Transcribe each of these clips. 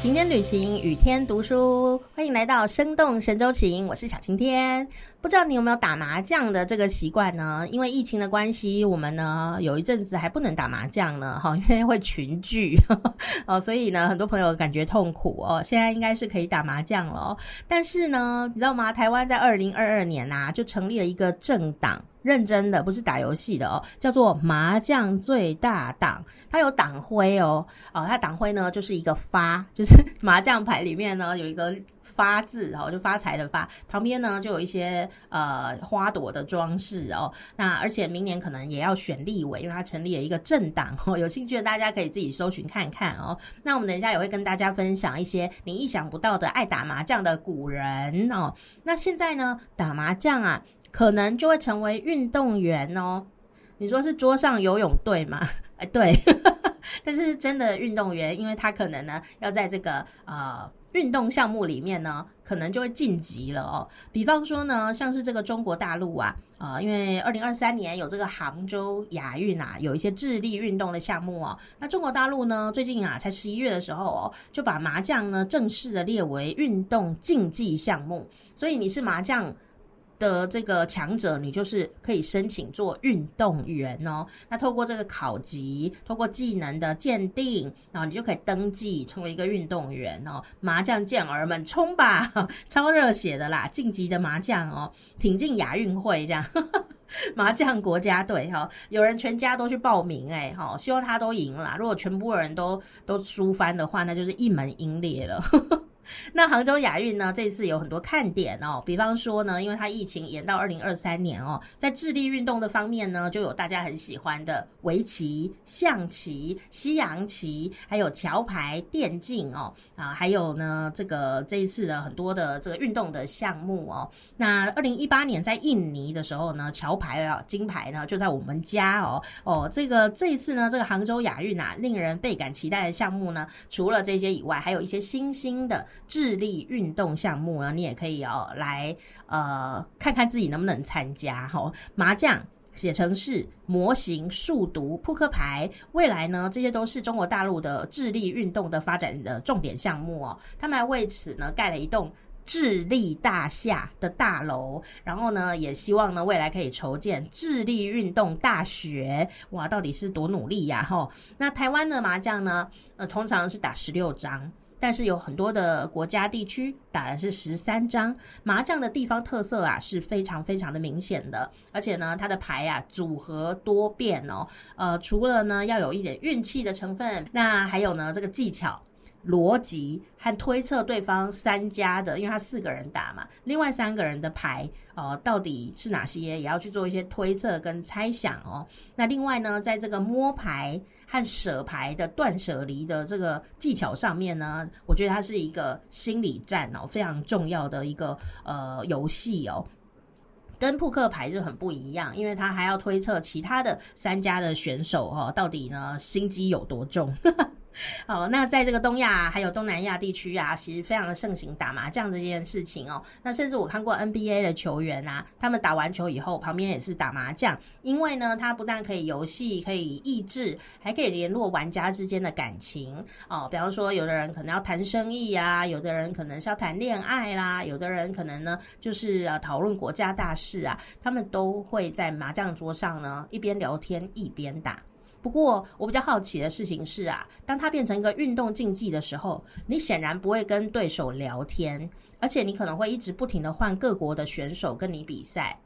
晴天旅行，雨天读书，欢迎来到生动神州行，我是小晴天。不知道你有没有打麻将的这个习惯呢？因为疫情的关系，我们呢有一阵子还不能打麻将呢，哈，因为会群聚 哦，所以呢很多朋友感觉痛苦哦。现在应该是可以打麻将了，但是呢，你知道吗？台湾在二零二二年呐就成立了一个政党。认真的不是打游戏的哦，叫做麻将最大党，它有党徽哦，哦，它党徽呢就是一个发，就是 麻将牌里面呢有一个发字哦，就发财的发，旁边呢就有一些呃花朵的装饰哦，那而且明年可能也要选立委，因为它成立了一个政党哦，有兴趣的大家可以自己搜寻看看哦。那我们等一下也会跟大家分享一些你意想不到的爱打麻将的古人哦。那现在呢打麻将啊。可能就会成为运动员哦。你说是桌上游泳队吗？哎，对。但是真的运动员，因为他可能呢要在这个呃运动项目里面呢，可能就会晋级了哦。比方说呢，像是这个中国大陆啊，啊，因为二零二三年有这个杭州亚运啊，有一些智力运动的项目哦。那中国大陆呢，最近啊，才十一月的时候哦，就把麻将呢正式的列为运动竞技项目。所以你是麻将。的这个强者，你就是可以申请做运动员哦。那透过这个考级，透过技能的鉴定，然后你就可以登记成为一个运动员哦。麻将健儿们冲吧，超热血的啦！晋级的麻将哦，挺进亚运会这样。麻将国家队哈，有人全家都去报名哎，好，希望他都赢啦。如果全部人都都输翻的话，那就是一门英烈了。那杭州亚运呢？这次有很多看点哦。比方说呢，因为它疫情延到二零二三年哦，在智力运动的方面呢，就有大家很喜欢的围棋、象棋、西洋棋，还有桥牌、电竞哦啊，还有呢这个这一次的很多的这个运动的项目哦。那二零一八年在印尼的时候呢，桥牌啊金牌呢就在我们家哦哦。这个这一次呢，这个杭州亚运啊，令人倍感期待的项目呢，除了这些以外，还有一些新兴的。智力运动项目呢，你也可以哦来呃看看自己能不能参加哈。麻将、写程式、模型、数独、扑克牌，未来呢这些都是中国大陆的智力运动的发展的重点项目哦。他们还为此呢盖了一栋智力大厦的大楼，然后呢也希望呢未来可以筹建智力运动大学。哇，到底是多努力呀哈！那台湾的麻将呢，呃通常是打十六张。但是有很多的国家地区打的是十三张麻将的地方特色啊是非常非常的明显的，而且呢它的牌啊组合多变哦，呃除了呢要有一点运气的成分，那还有呢这个技巧、逻辑和推测对方三家的，因为他四个人打嘛，另外三个人的牌呃到底是哪些，也要去做一些推测跟猜想哦。那另外呢在这个摸牌。和舍牌的断舍离的这个技巧上面呢，我觉得它是一个心理战哦，非常重要的一个呃游戏哦，跟扑克牌就很不一样，因为他还要推测其他的三家的选手哈，到底呢心机有多重。好，那在这个东亚还有东南亚地区啊，其实非常的盛行打麻将这件事情哦。那甚至我看过 NBA 的球员啊，他们打完球以后，旁边也是打麻将，因为呢，它不但可以游戏，可以益智，还可以联络玩家之间的感情哦。比方说，有的人可能要谈生意啊，有的人可能是要谈恋爱啦，有的人可能呢就是啊讨论国家大事啊，他们都会在麻将桌上呢一边聊天一边打。不过，我比较好奇的事情是啊，当它变成一个运动竞技的时候，你显然不会跟对手聊天，而且你可能会一直不停的换各国的选手跟你比赛，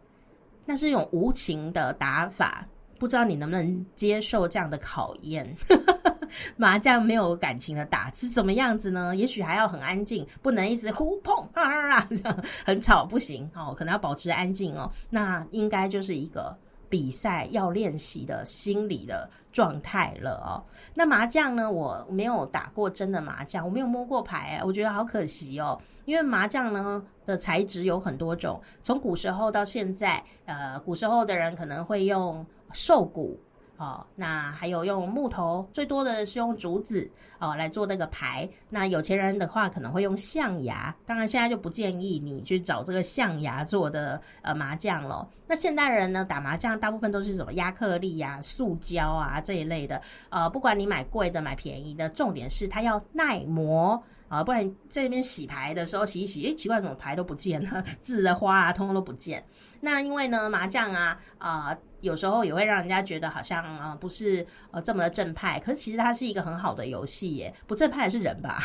那是一种无情的打法，不知道你能不能接受这样的考验？麻将没有感情的打是怎么样子呢？也许还要很安静，不能一直呼碰啊啊，这样很吵，不行哦，可能要保持安静哦。那应该就是一个。比赛要练习的心理的状态了哦。那麻将呢？我没有打过真的麻将，我没有摸过牌，我觉得好可惜哦。因为麻将呢的材质有很多种，从古时候到现在，呃，古时候的人可能会用兽骨。哦，那还有用木头，最多的是用竹子哦来做那个牌。那有钱人的话可能会用象牙，当然现在就不建议你去找这个象牙做的呃麻将了。那现代人呢打麻将大部分都是什么亚克力呀、塑胶啊这一类的。呃，不管你买贵的买便宜的，重点是它要耐磨。啊，不然在那边洗牌的时候洗一洗，哎，奇怪，怎么牌都不见了，字的花啊，通通都不见。那因为呢，麻将啊，啊，有时候也会让人家觉得好像啊，不是呃这么的正派，可是其实它是一个很好的游戏耶，不正派的是人吧？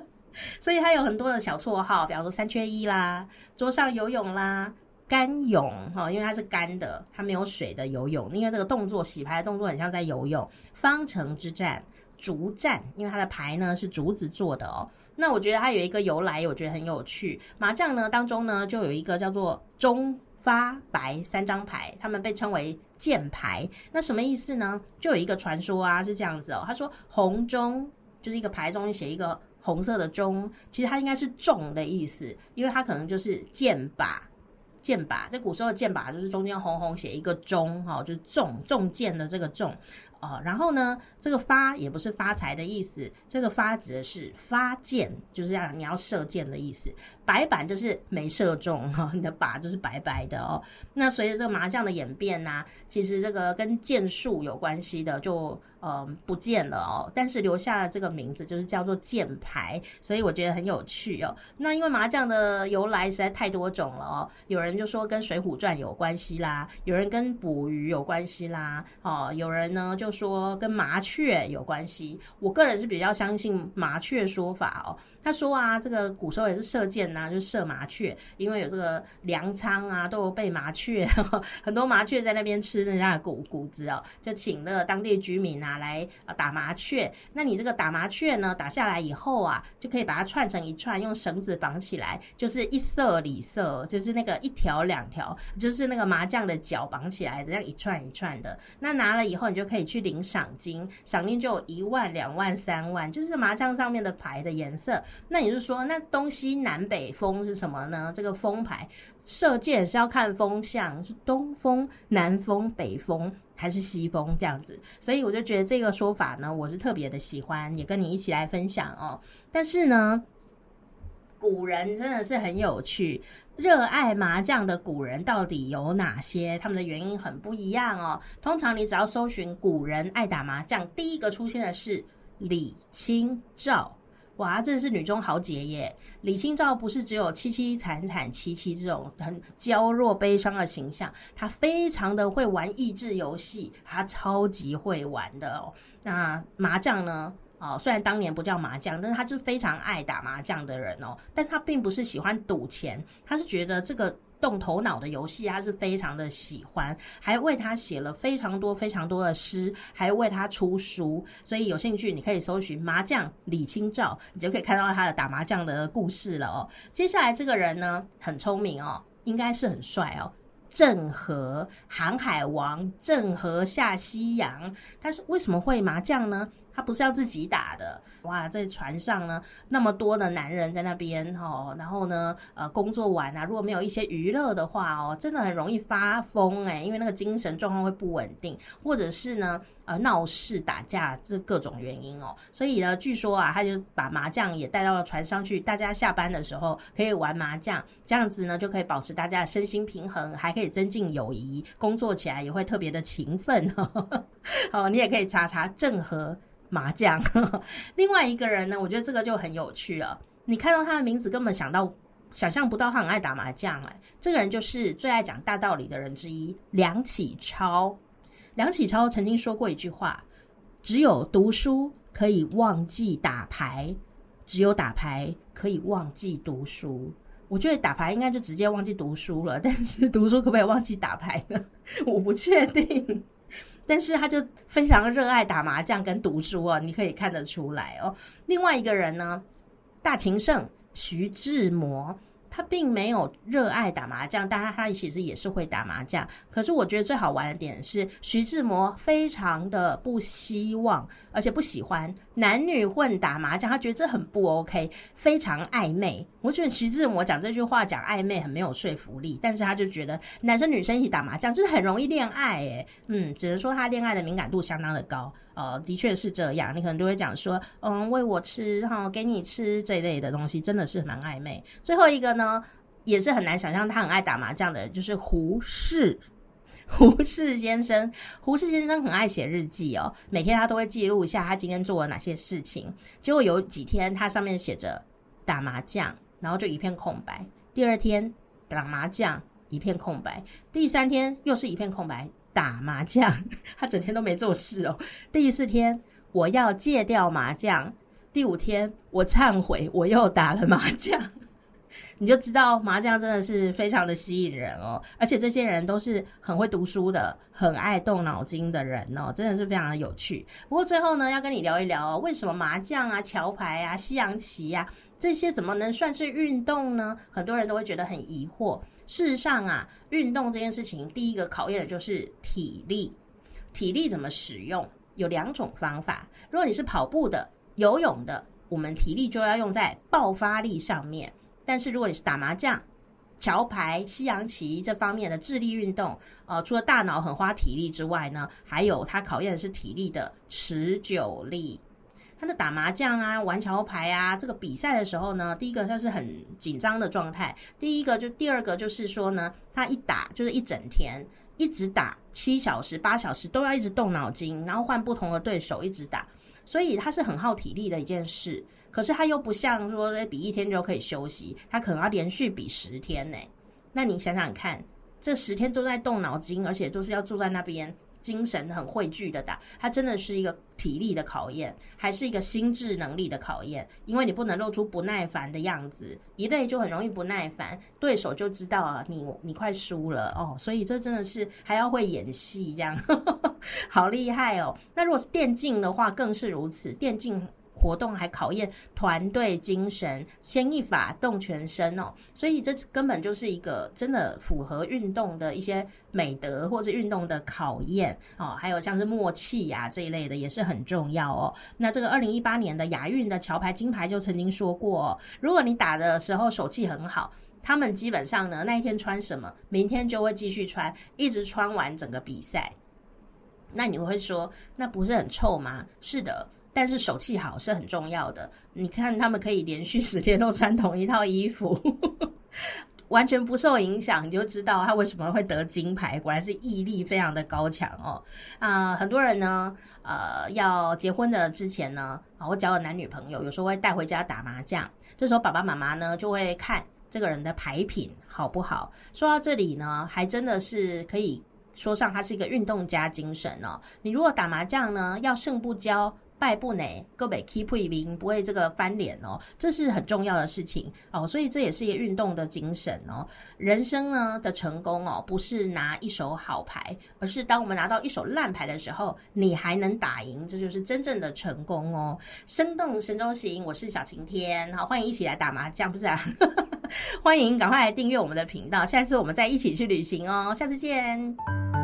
所以它有很多的小绰号，比方说三缺一啦，桌上游泳啦。干泳哈，因为它是干的，它没有水的游泳。因为这个动作洗牌的动作很像在游泳。方城之战，竹战，因为它的牌呢是竹子做的哦。那我觉得它有一个由来，我觉得很有趣。麻将呢当中呢就有一个叫做中发白三张牌，他们被称为剑牌。那什么意思呢？就有一个传说啊，是这样子哦。他说红中就是一个牌中写一个红色的中，其实它应该是重的意思，因为它可能就是剑把。剑把，在古时候的剑把就是中间红红写一个中，哈，就是重重剑的这个重。哦，然后呢，这个发也不是发财的意思，这个发指的是发箭，就是让你要射箭的意思。白板就是没射中哈，你的靶就是白白的哦。那随着这个麻将的演变呢，其实这个跟箭术有关系的就呃不见了哦，但是留下了这个名字，就是叫做箭牌，所以我觉得很有趣哦。那因为麻将的由来实在太多种了哦，有人就说跟《水浒传》有关系啦，有人跟捕鱼有关系啦，哦，有人呢就。说跟麻雀有关系，我个人是比较相信麻雀说法哦。他说啊，这个古时候也是射箭呐，就射麻雀，因为有这个粮仓啊，都有被麻雀，很多麻雀在那边吃人家的谷谷子哦，就请那个当地居民啊来打麻雀。那你这个打麻雀呢，打下来以后啊，就可以把它串成一串，用绳子绑起来，就是一色里色，就是那个一条两条，就是那个麻将的脚绑起来的，这样一串一串的。那拿了以后，你就可以去领赏金，赏金就有一万、两万、三万，就是麻将上面的牌的颜色。那你就说，那东西南北风是什么呢？这个风牌射箭是要看风向，是东风、南风、北风还是西风这样子？所以我就觉得这个说法呢，我是特别的喜欢，也跟你一起来分享哦。但是呢，古人真的是很有趣，热爱麻将的古人到底有哪些？他们的原因很不一样哦。通常你只要搜寻古人爱打麻将，第一个出现的是李清照。哇，真的是女中豪杰耶！李清照不是只有凄凄惨惨戚戚这种很娇弱悲伤的形象，她非常的会玩益智游戏，她超级会玩的哦。那麻将呢？哦，虽然当年不叫麻将，但是她就非常爱打麻将的人哦。但她并不是喜欢赌钱，她是觉得这个。动头脑的游戏，他是非常的喜欢，还为他写了非常多非常多的诗，还为他出书。所以有兴趣，你可以搜寻麻将李清照，你就可以看到他的打麻将的故事了哦。接下来这个人呢，很聪明哦，应该是很帅哦。郑和，航海王，郑和下西洋，他是为什么会麻将呢？他不是要自己打的哇，在船上呢，那么多的男人在那边哦，然后呢，呃，工作完啊，如果没有一些娱乐的话哦，真的很容易发疯哎，因为那个精神状况会不稳定，或者是呢，呃，闹事打架这各种原因哦，所以呢，据说啊，他就把麻将也带到了船上去，大家下班的时候可以玩麻将，这样子呢就可以保持大家的身心平衡，还可以增进友谊，工作起来也会特别的勤奋。好，你也可以查查郑和。麻将，另外一个人呢？我觉得这个就很有趣了。你看到他的名字，根本想到想象不到他很爱打麻将哎。这个人就是最爱讲大道理的人之一——梁启超。梁启超曾经说过一句话：“只有读书可以忘记打牌，只有打牌可以忘记读书。”我觉得打牌应该就直接忘记读书了，但是读书可不可以忘记打牌呢？我不确定。但是他就非常热爱打麻将跟读书哦，你可以看得出来哦。另外一个人呢，大情圣徐志摩。他并没有热爱打麻将，但他他其实也是会打麻将。可是我觉得最好玩的点是，徐志摩非常的不希望，而且不喜欢男女混打麻将，他觉得这很不 OK，非常暧昧。我觉得徐志摩讲这句话讲暧昧很没有说服力，但是他就觉得男生女生一起打麻将就是很容易恋爱，诶，嗯，只能说他恋爱的敏感度相当的高。呃，的确是这样，你可能就会讲说，嗯，喂我吃哈，给你吃这一类的东西，真的是蛮暧昧。最后一个呢，也是很难想象他很爱打麻将的人，就是胡适。胡适先生，胡适先生很爱写日记哦，每天他都会记录一下他今天做了哪些事情。结果有几天，他上面写着打麻将，然后就一片空白。第二天打麻将，一片空白。第三天又是一片空白，打麻将，他整天都没做事哦。第四天我要戒掉麻将，第五天我忏悔，我又打了麻将。你就知道麻将真的是非常的吸引人哦，而且这些人都是很会读书的，很爱动脑筋的人哦，真的是非常的有趣。不过最后呢，要跟你聊一聊，哦为什么麻将啊、桥牌啊、西洋棋呀这些怎么能算是运动呢？很多人都会觉得很疑惑。事实上啊，运动这件事情，第一个考验的就是体力。体力怎么使用？有两种方法。如果你是跑步的、游泳的，我们体力就要用在爆发力上面。但是如果你是打麻将、桥牌、西洋棋这方面的智力运动，呃，除了大脑很花体力之外呢，还有它考验的是体力的持久力。他的打麻将啊、玩桥牌啊，这个比赛的时候呢，第一个他是很紧张的状态，第一个就第二个就是说呢，他一打就是一整天，一直打七小时、八小时都要一直动脑筋，然后换不同的对手一直打，所以他是很耗体力的一件事。可是他又不像说比一天就可以休息，他可能要连续比十天呢。那你想想看，这十天都在动脑筋，而且都是要坐在那边，精神很汇聚的打，它真的是一个体力的考验，还是一个心智能力的考验。因为你不能露出不耐烦的样子，一累就很容易不耐烦，对手就知道啊，你你快输了哦。所以这真的是还要会演戏，这样 好厉害哦。那如果是电竞的话，更是如此，电竞。活动还考验团队精神，牵一发动全身哦，所以这根本就是一个真的符合运动的一些美德或者运动的考验哦。还有像是默契呀这一类的也是很重要哦。那这个二零一八年的亚运的桥牌金牌就曾经说过，如果你打的时候手气很好，他们基本上呢那一天穿什么，明天就会继续穿，一直穿完整个比赛。那你会说，那不是很臭吗？是的。但是手气好是很重要的。你看，他们可以连续十天都穿同一套衣服，完全不受影响，你就知道他为什么会得金牌。果然是毅力非常的高强哦。啊，很多人呢，呃，要结婚的之前呢，啊，我交了男女朋友，有时候会带回家打麻将。这时候爸爸妈妈呢就会看这个人的牌品好不好。说到这里呢，还真的是可以说上他是一个运动家精神哦。你如果打麻将呢，要胜不骄。败不馁，各位 keep 平，不会这个翻脸哦，这是很重要的事情哦，所以这也是一个运动的精神哦。人生呢的成功哦，不是拿一手好牌，而是当我们拿到一手烂牌的时候，你还能打赢，这就是真正的成功哦。生动神州行，我是小晴天，好，欢迎一起来打麻将，不是啊？欢迎赶快来订阅我们的频道，下次我们再一起去旅行哦，下次见。